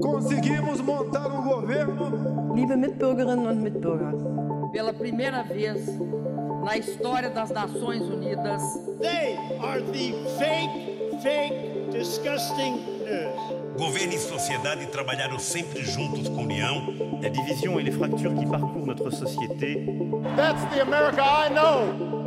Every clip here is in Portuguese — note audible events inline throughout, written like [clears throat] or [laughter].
Conseguimos montar um governo. Liebe Mitbürgerinnen und Mitbürger. Pela primeira vez na história das Nações Unidas. They are the fake, fake, disgusting news. Governo e sociedade trabalharam sempre juntos com união. La division et les fractures qui parcourent notre société. That's the America I know.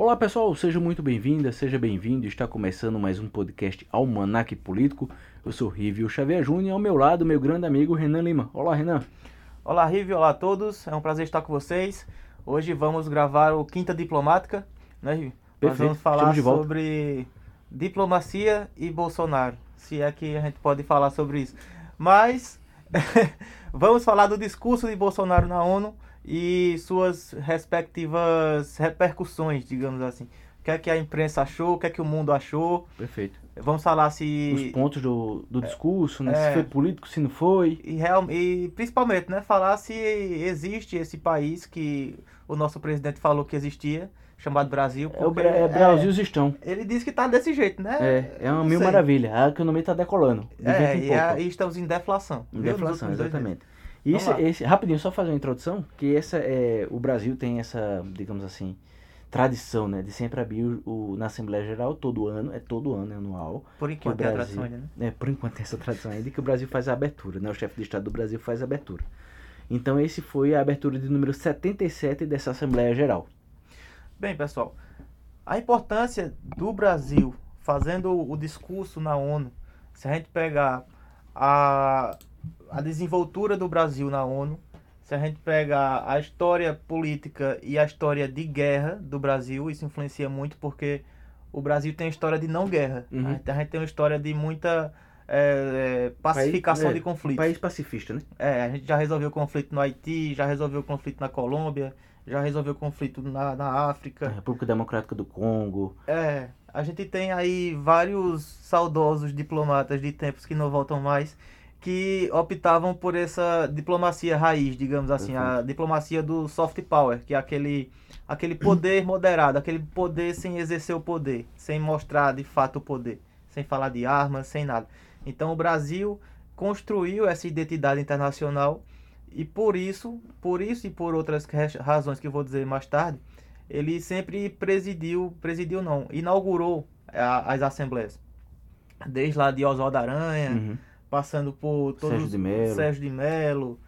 Olá pessoal, seja muito bem-vinda, seja bem-vindo. Está começando mais um podcast Almanac Político. Eu sou Rívio Xavier Júnior e ao meu lado meu grande amigo Renan Lima. Olá Renan. Olá Rívio, olá a todos. É um prazer estar com vocês. Hoje vamos gravar o Quinta Diplomática, né Rívio? Nós Perfeito, vamos falar sobre diplomacia e Bolsonaro, se é que a gente pode falar sobre isso. Mas [laughs] vamos falar do discurso de Bolsonaro na ONU e suas respectivas repercussões, digamos assim. O que é que a imprensa achou, o que é que o mundo achou. Perfeito. Vamos falar Os se pontos do, do discurso, né? é. Se foi político, se não foi. e, real, e principalmente, né, falar se existe esse país que o nosso presidente falou que existia, chamado Brasil. É o porque, Bra- é Brasil estão. ele disse que tá desse jeito, né? É, é uma mil maravilha. A economia está decolando. De É, e, a- e estamos em deflação. Em deflação, exatamente. Isso, esse, rapidinho, só fazer uma introdução, que essa é, o Brasil tem essa, digamos assim, tradição, né, de sempre abrir o, o- na Assembleia Geral todo ano, é todo ano, é anual. Por enquanto é a Brasil- tradição ainda, né? É, por enquanto tem essa tradição ainda que o Brasil faz a abertura, né, o chefe de Estado do Brasil faz a abertura. Então esse foi a abertura de número 77 dessa Assembleia Geral. Bem, pessoal, a importância do Brasil fazendo o discurso na ONU, se a gente pegar a, a desenvoltura do Brasil na ONU, se a gente pegar a história política e a história de guerra do Brasil, isso influencia muito porque o Brasil tem a história de não guerra. Uhum. A, gente, a gente tem uma história de muita é, é, pacificação País- é, de conflitos. País pacifista, né? É, a gente já resolveu o conflito no Haiti, já resolveu o conflito na Colômbia, já resolveu o conflito na, na A África. República Democrática do Congo. É, a gente tem aí vários saudosos diplomatas de tempos que não voltam mais, que optavam por essa diplomacia raiz, digamos assim, a diplomacia do soft power, que é aquele, aquele poder [clears throat] moderado, aquele poder sem exercer o poder, sem mostrar de fato o poder, sem falar de armas, sem nada. Então o Brasil construiu essa identidade internacional e por isso, por isso e por outras razões que eu vou dizer mais tarde, ele sempre presidiu, presidiu não, inaugurou a- as assembleias. Desde lá de Oswaldo Aranha, Uhum. Passando por todos Sérgio de Mello. Sérgio de Mello,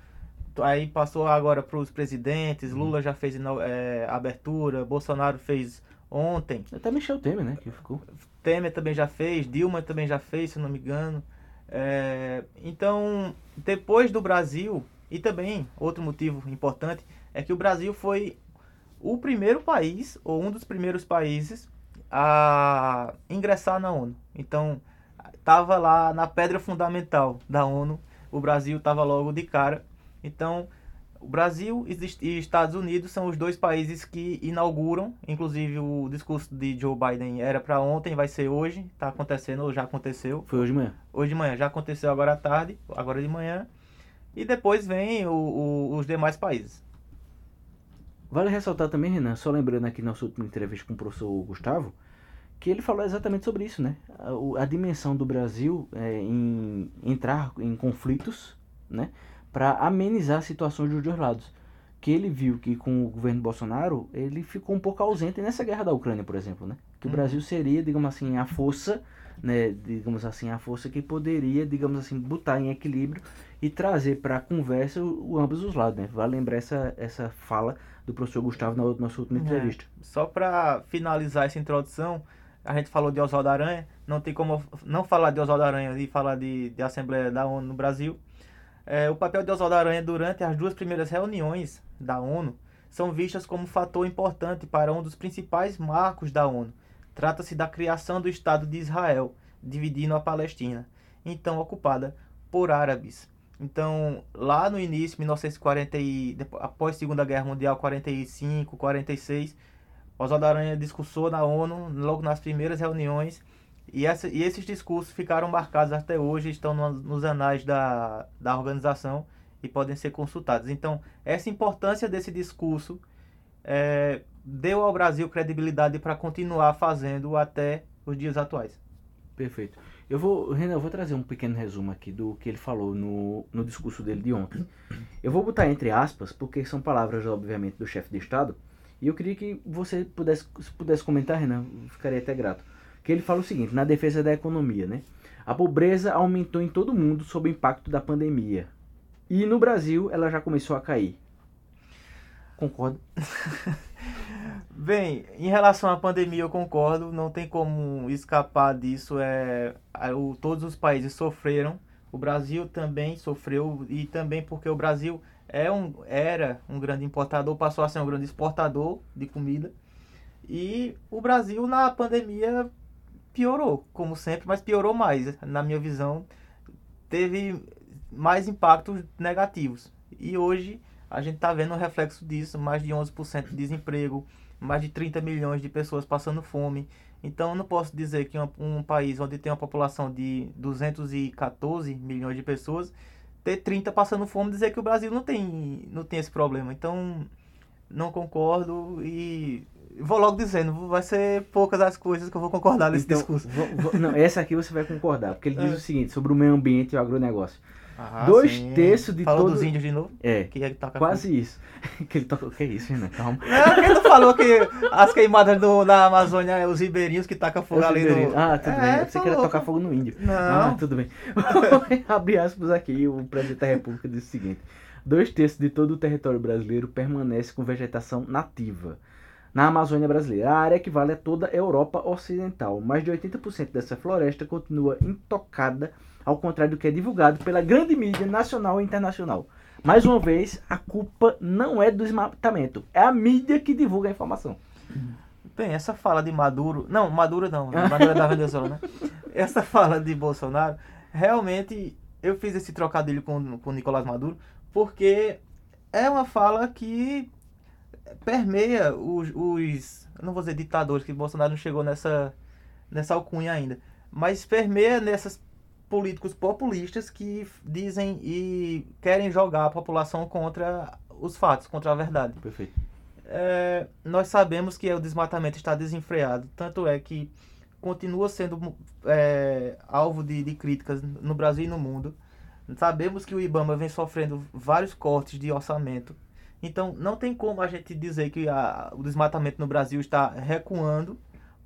aí passou agora para os presidentes, Uhum. Lula já fez é, abertura, Bolsonaro fez ontem, Até Michel Temer, né, que ficou. Temer também já fez, Dilma também já fez, se não me engano. É, então, depois do Brasil, e também outro motivo importante, é que o Brasil foi o primeiro país, ou um dos primeiros países, a ingressar na ONU. Então, estava lá na pedra fundamental da ONU, o Brasil estava logo de cara. Então, o Brasil e os Estados Unidos são os dois países que inauguram, inclusive o discurso de Joe Biden era para ontem, vai ser hoje, está acontecendo, ou já aconteceu. Foi hoje de manhã. Hoje de manhã, já aconteceu agora à tarde, agora de manhã. E depois vem o- o- os demais países. Vale ressaltar também, Renan, só lembrando aqui nossa última entrevista com o professor Gustavo, que ele falou exatamente sobre isso, né? A, a dimensão do Brasil é, em entrar em conflitos, né? Para amenizar situações dos dois lados. Que ele viu que com o governo Bolsonaro, ele ficou um pouco ausente nessa guerra da Ucrânia, por exemplo, né? Que o Uhum. Brasil seria, digamos assim, a força, né? Digamos assim, a força que poderia, digamos assim, botar em equilíbrio e trazer para a conversa o, o ambos os lados, né? Vale lembrar essa, essa fala do professor Gustavo na nossa última É. entrevista. Só para finalizar essa introdução, a gente falou de Oswaldo Aranha, não tem como não falar de Oswaldo Aranha e falar de, de Assembleia da ONU no Brasil. É, o papel de Oswaldo Aranha durante as duas primeiras reuniões da ONU são vistas como fator importante para um dos principais marcos da ONU. Trata-se da criação do Estado de Israel, dividindo a Palestina, então ocupada por árabes. Então, lá no início, 1940 e após a Segunda Guerra Mundial, 45, 46, Oswaldo Aranha discursou na ONU logo nas primeiras reuniões e, essa, e esses discursos ficaram marcados até hoje, estão no- nos anais da, da organização e podem ser consultados. Então, essa importância desse discurso é, deu ao Brasil credibilidade para continuar fazendo até os dias atuais. Perfeito. Eu vou, Renan, eu vou trazer um pequeno resumo aqui do que ele falou no, no discurso dele de ontem. Eu vou botar entre aspas, porque são palavras, obviamente, do chefe de Estado, e eu queria que você pudesse, se pudesse comentar, Renan, ficaria até grato. Que ele fala o seguinte, na defesa da economia, né? A pobreza aumentou em todo o mundo sob o impacto da pandemia. E no Brasil ela já começou a cair. Concordo. [laughs] Bem, em relação à pandemia, eu concordo, não tem como escapar disso. É, o, todos os países sofreram, o Brasil também sofreu, e também porque o Brasil é um, era um grande importador, passou a ser um grande exportador de comida. E o Brasil na pandemia piorou, como sempre, mas piorou mais. Na minha visão, teve mais impactos negativos. E hoje a gente está vendo o reflexo disso, mais de 11% de desemprego, mais de 30 milhões de pessoas passando fome. Então, não posso dizer que um, um, país onde tem uma população de 214 milhões de pessoas, ter 30 passando fome, dizer que o Brasil não tem, não tem esse problema. Então, não concordo e vou logo dizendo, vai ser poucas as coisas que eu vou concordar nesse então, discurso. Vou, vou, não, essa aqui você vai concordar, porque ele diz [laughs] É. o seguinte, sobre o meio ambiente e o agronegócio. Ah, Dois sim. terços de Falou todo- dos índios de novo? É, Que é que toca quase isso. [laughs] que ele toca... Que isso, Renan? Calma. Não, quem não falou que as queimadas do, na Amazônia é os ribeirinhos que tacam fogo Os ali ribeirinhos. no... Ah, tudo É, bem. Eu pensei tá que era louco. tocar fogo no índio. Não. Ah, tudo bem. [laughs] Abre aspas aqui, o presidente da República disse o seguinte: dois terços de todo o território brasileiro permanece com vegetação nativa. Na Amazônia brasileira, a área equivale a toda a Europa Ocidental. Mais de 80% dessa floresta continua intocada, ao contrário do que é divulgado pela grande mídia nacional e internacional. Mais uma vez, a culpa não é do desmatamento, é a mídia que divulga a informação. Bem, essa fala de Maduro... Não, Maduro não. Maduro é da Venezuela, né? [laughs] Essa fala de Bolsonaro, realmente, eu fiz esse trocadilho com, com o Nicolás Maduro, porque é uma fala que permeia os, os... não vou dizer ditadores, que Bolsonaro não chegou nessa, nessa alcunha ainda. Mas permeia nessas políticos populistas que dizem e querem jogar a população contra os fatos, contra a verdade. Perfeito. É, nós sabemos que o desmatamento está desenfreado, tanto é que continua sendo é, alvo de, de críticas no Brasil e no mundo. Sabemos que o IBAMA vem sofrendo vários cortes de orçamento. Então, não tem como a gente dizer que a- o desmatamento no Brasil está recuando,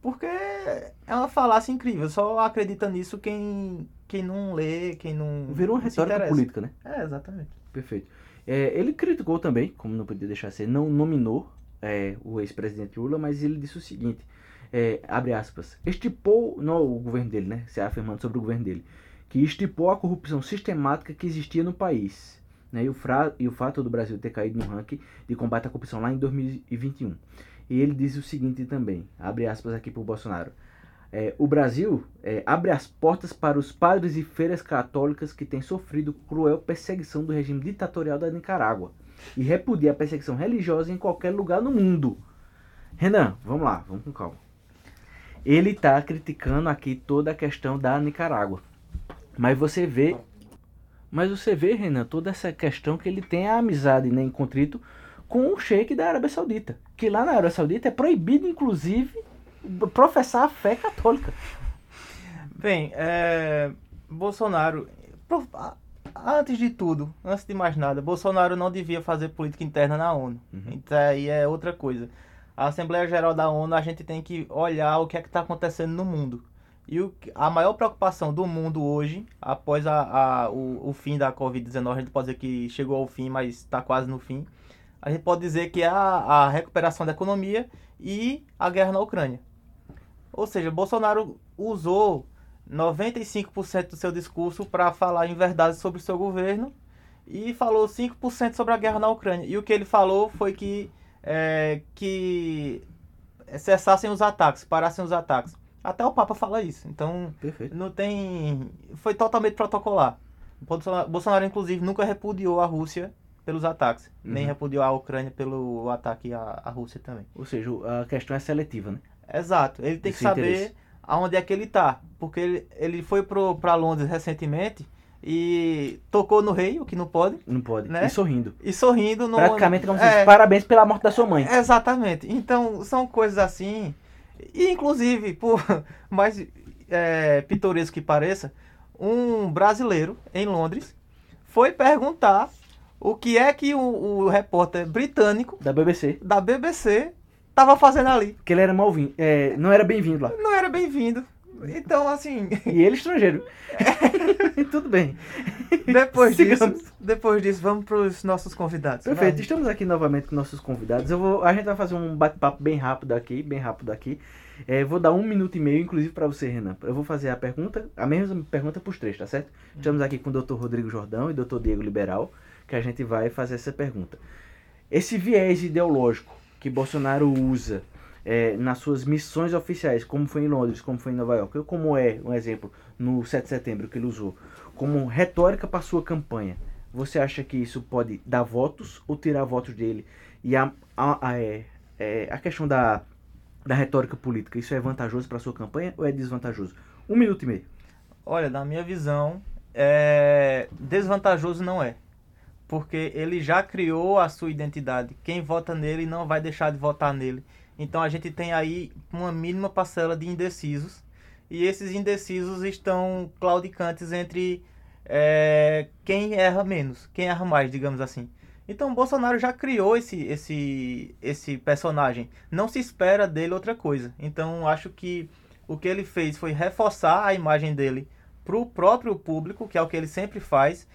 porque é uma falácia incrível. Só acredita nisso quem, quem não lê, quem não. Virou uma retórica política, né? É, exatamente. Perfeito. É, ele criticou também, como não podia deixar de ser, não nominou é, o ex-presidente Lula, mas ele disse o seguinte, é, abre aspas, estipou, não o governo dele, né, se afirmando sobre o governo dele, que estipou a corrupção sistemática que existia no país, né, e, o fra, e o fato do Brasil ter caído no ranking de combate à corrupção lá em 2021. E ele diz o seguinte também, abre aspas aqui para o Bolsonaro, é, o Brasil é, abre as portas para os padres e feiras católicas que têm sofrido cruel perseguição do regime ditatorial da Nicarágua e repudia a perseguição religiosa em qualquer lugar no mundo. Renan, vamos lá, vamos com calma. Ele está criticando aqui toda a questão da Nicarágua. Mas você vê, mas você vê, Renan, toda essa questão que ele tem a amizade né, em contrito com o sheik da Arábia Saudita. Que lá na Arábia Saudita é proibido, inclusive, professar a fé católica. Bem, é, Bolsonaro, antes de tudo, antes de mais nada, Bolsonaro não devia fazer política interna na ONU. Então aí é outra coisa. A Assembleia Geral da ONU, a gente tem que olhar o que é que está acontecendo no mundo. E o, a maior preocupação do mundo hoje, após a, a- o, o fim da Covid-19, a gente pode dizer que chegou ao fim, mas está quase no fim. A gente pode dizer que é a, a recuperação da economia e a guerra na Ucrânia. Ou seja, Bolsonaro usou 95% do seu discurso para falar em verdade sobre o seu governo e falou 5% sobre a guerra na Ucrânia. E o que ele falou foi que, é, que cessassem os ataques, parassem os ataques. Até o Papa fala isso. Então, Perfeito. não tem. Foi totalmente protocolar. Bolsonaro, Bolsonaro, inclusive, nunca repudiou a Rússia pelos ataques, nem Uhum. repudiou a Ucrânia pelo ataque à, à Rússia também. Ou seja, a questão é seletiva, né? Exato. Ele tem que saber interesse. aonde é que ele tá. Porque ele, ele foi para Londres recentemente e tocou no rei, o que não pode, Não pode. Né? E sorrindo. e sorrindo no. Praticamente como se é, parabéns pela morte da sua mãe. Exatamente. Então, são coisas assim. E, inclusive, por [laughs] mais é, pitoresco que pareça, um brasileiro em Londres foi perguntar o que é que o, o repórter britânico Da BBC. da BBC estava fazendo ali. Porque ele era mal vindo. É, não era bem-vindo lá. Não era bem-vindo. Então, assim, E ele estrangeiro. [laughs] [laughs] Tudo bem. depois disso, depois disso, vamos para os nossos convidados. Perfeito, Vai. estamos aqui novamente com nossos convidados. Eu vou, a gente vai fazer um bate-papo bem rápido aqui, bem rápido aqui. É, vou dar um minuto e meio, inclusive, para você, Renan. Eu vou fazer a pergunta, a mesma pergunta para os três, tá certo? Estamos aqui com o Dr. Rodrigo Jordão e Dr. Diego Liberal, que a gente vai fazer essa pergunta. Esse viés ideológico que Bolsonaro usa é, nas suas missões oficiais, como foi em Londres, como foi em Nova York, ou como é, um exemplo, no 7 de setembro que ele usou, como retórica para sua campanha, você acha que isso pode dar votos ou tirar votos dele? E a, a, a, é, é, a questão da, da retórica política, isso é vantajoso para sua campanha ou é desvantajoso? Um minuto e meio. Olha, na minha visão, é... desvantajoso não é. Porque ele já criou a sua identidade. Quem vota nele não vai deixar de votar nele. Então a gente tem aí uma mínima parcela de indecisos. E esses indecisos estão claudicantes entre é, quem erra menos, quem erra mais, digamos assim. Então Bolsonaro já criou esse, esse, esse personagem. Não se espera dele outra coisa. Então acho que o que ele fez foi reforçar a imagem dele para o próprio público, que é o que ele sempre faz.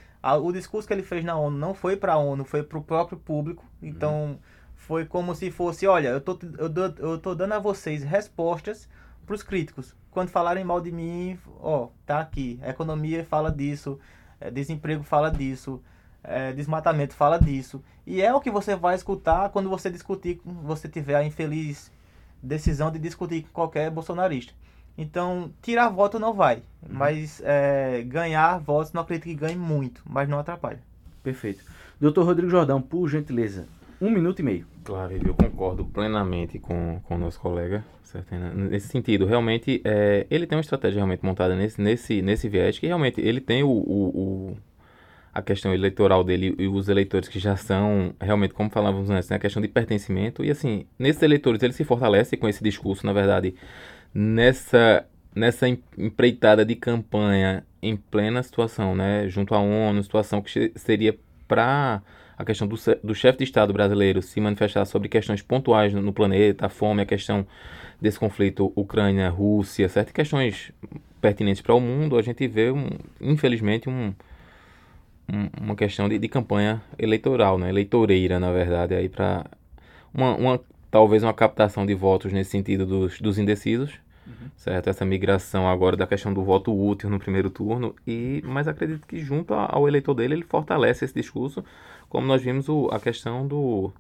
O discurso que ele fez na ONU não foi para a ONU, foi para o próprio público. Então foi como se fosse, olha, eu tô, eu, dou- eu tô dando a vocês respostas para os críticos. Quando falarem mal de mim, ó, tá aqui. A economia fala disso, eh, desemprego fala disso, eh, desmatamento fala disso. E é o que você vai escutar quando você discutir, você tiver a infeliz decisão de discutir com qualquer bolsonarista. Então, tirar voto não vai, mas eh, ganhar votos não acredito que ganhe muito, mas não atrapalha. Perfeito. Doutor Rodrigo Jordão, por gentileza, um minuto e meio. Claro, eu concordo plenamente com, com o nosso colega, certo? Nesse sentido, realmente, é, ele tem uma estratégia realmente montada nesse, nesse, nesse viés, que realmente ele tem o, o, o- a questão eleitoral dele e os eleitores que já são, realmente, como falávamos antes, né, a questão de pertencimento. E assim, nesses eleitores ele se fortalece com esse discurso, na verdade, nessa, nessa em- empreitada de campanha em plena situação, né, junto à ONU, situação que seria para a questão do, do chefe de Estado brasileiro se manifestar sobre questões pontuais no, no planeta, a fome, a questão desse conflito Ucrânia-Rússia, certas questões pertinentes para o mundo, a gente vê, um, infelizmente, um- uma questão de, de campanha eleitoral, né? eleitoreira, na verdade, aí para uma, uma- talvez uma captação de votos nesse sentido dos, dos indecisos, certo? Essa migração agora da questão do voto útil no primeiro turno, e mas acredito que junto ao eleitor dele ele fortalece esse discurso, como nós vimos o, a questão do,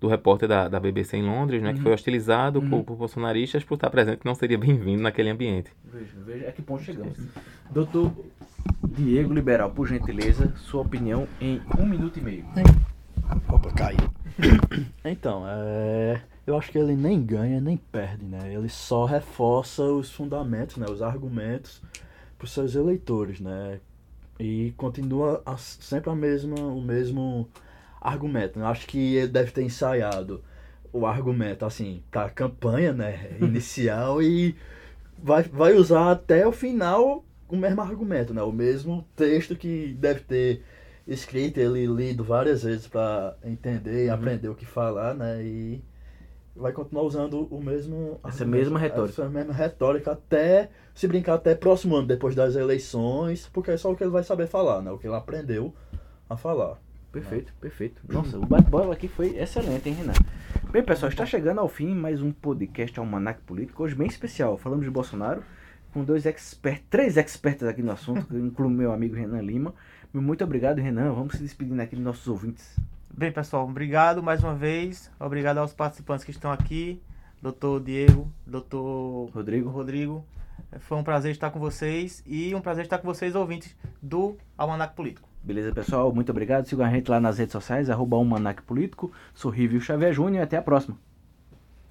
do repórter da, da BBC em Londres, né, que foi hostilizado por, por bolsonaristas por estar presente, que não seria bem-vindo naquele ambiente. Veja, veja a que ponto chegamos. Doutor Diego Liberal, por gentileza, sua opinião em um minuto e meio. Opa, caiu. [coughs] Então, é, eu acho que ele nem ganha nem perde, né? Ele só reforça os fundamentos, né? Os argumentos para os seus eleitores, né? E continua a- sempre a mesma, o mesmo argumento. né? Eu acho que ele deve ter ensaiado o argumento, assim, para a campanha, né? [laughs] Inicial e vai, vai usar até o final o mesmo argumento, né? O mesmo texto que deve ter escrito, ele lido várias vezes para entender e aprender o que falar, né? E vai continuar usando o mesmo Essa mesma retórica. Essa mesma retórica até se brincar até próximo ano, depois das eleições, porque é só o que ele vai saber falar, né? O que ele aprendeu a falar. Perfeito, perfeito. Nossa, o bate-bola aqui foi excelente, hein, Renan? Bem, pessoal, está chegando ao fim mais um podcast Almanac Político, hoje bem especial. Falamos de Bolsonaro, com dois experts, três expertos aqui no assunto, que incluo meu amigo Renan Lima. Muito obrigado, Renan. Vamos se despedindo aqui dos nossos ouvintes. Bem, pessoal, obrigado mais uma vez. Obrigado aos participantes que estão aqui. Doutor Diego, doutor Rodrigo. Rodrigo. Foi um prazer estar com vocês e um prazer estar com vocês, ouvintes do Almanac Político. Beleza, pessoal? Muito obrigado. Sigam a gente lá nas redes sociais, arroba Almanac Político. Sou Rívio Xavier Júnior e até a próxima.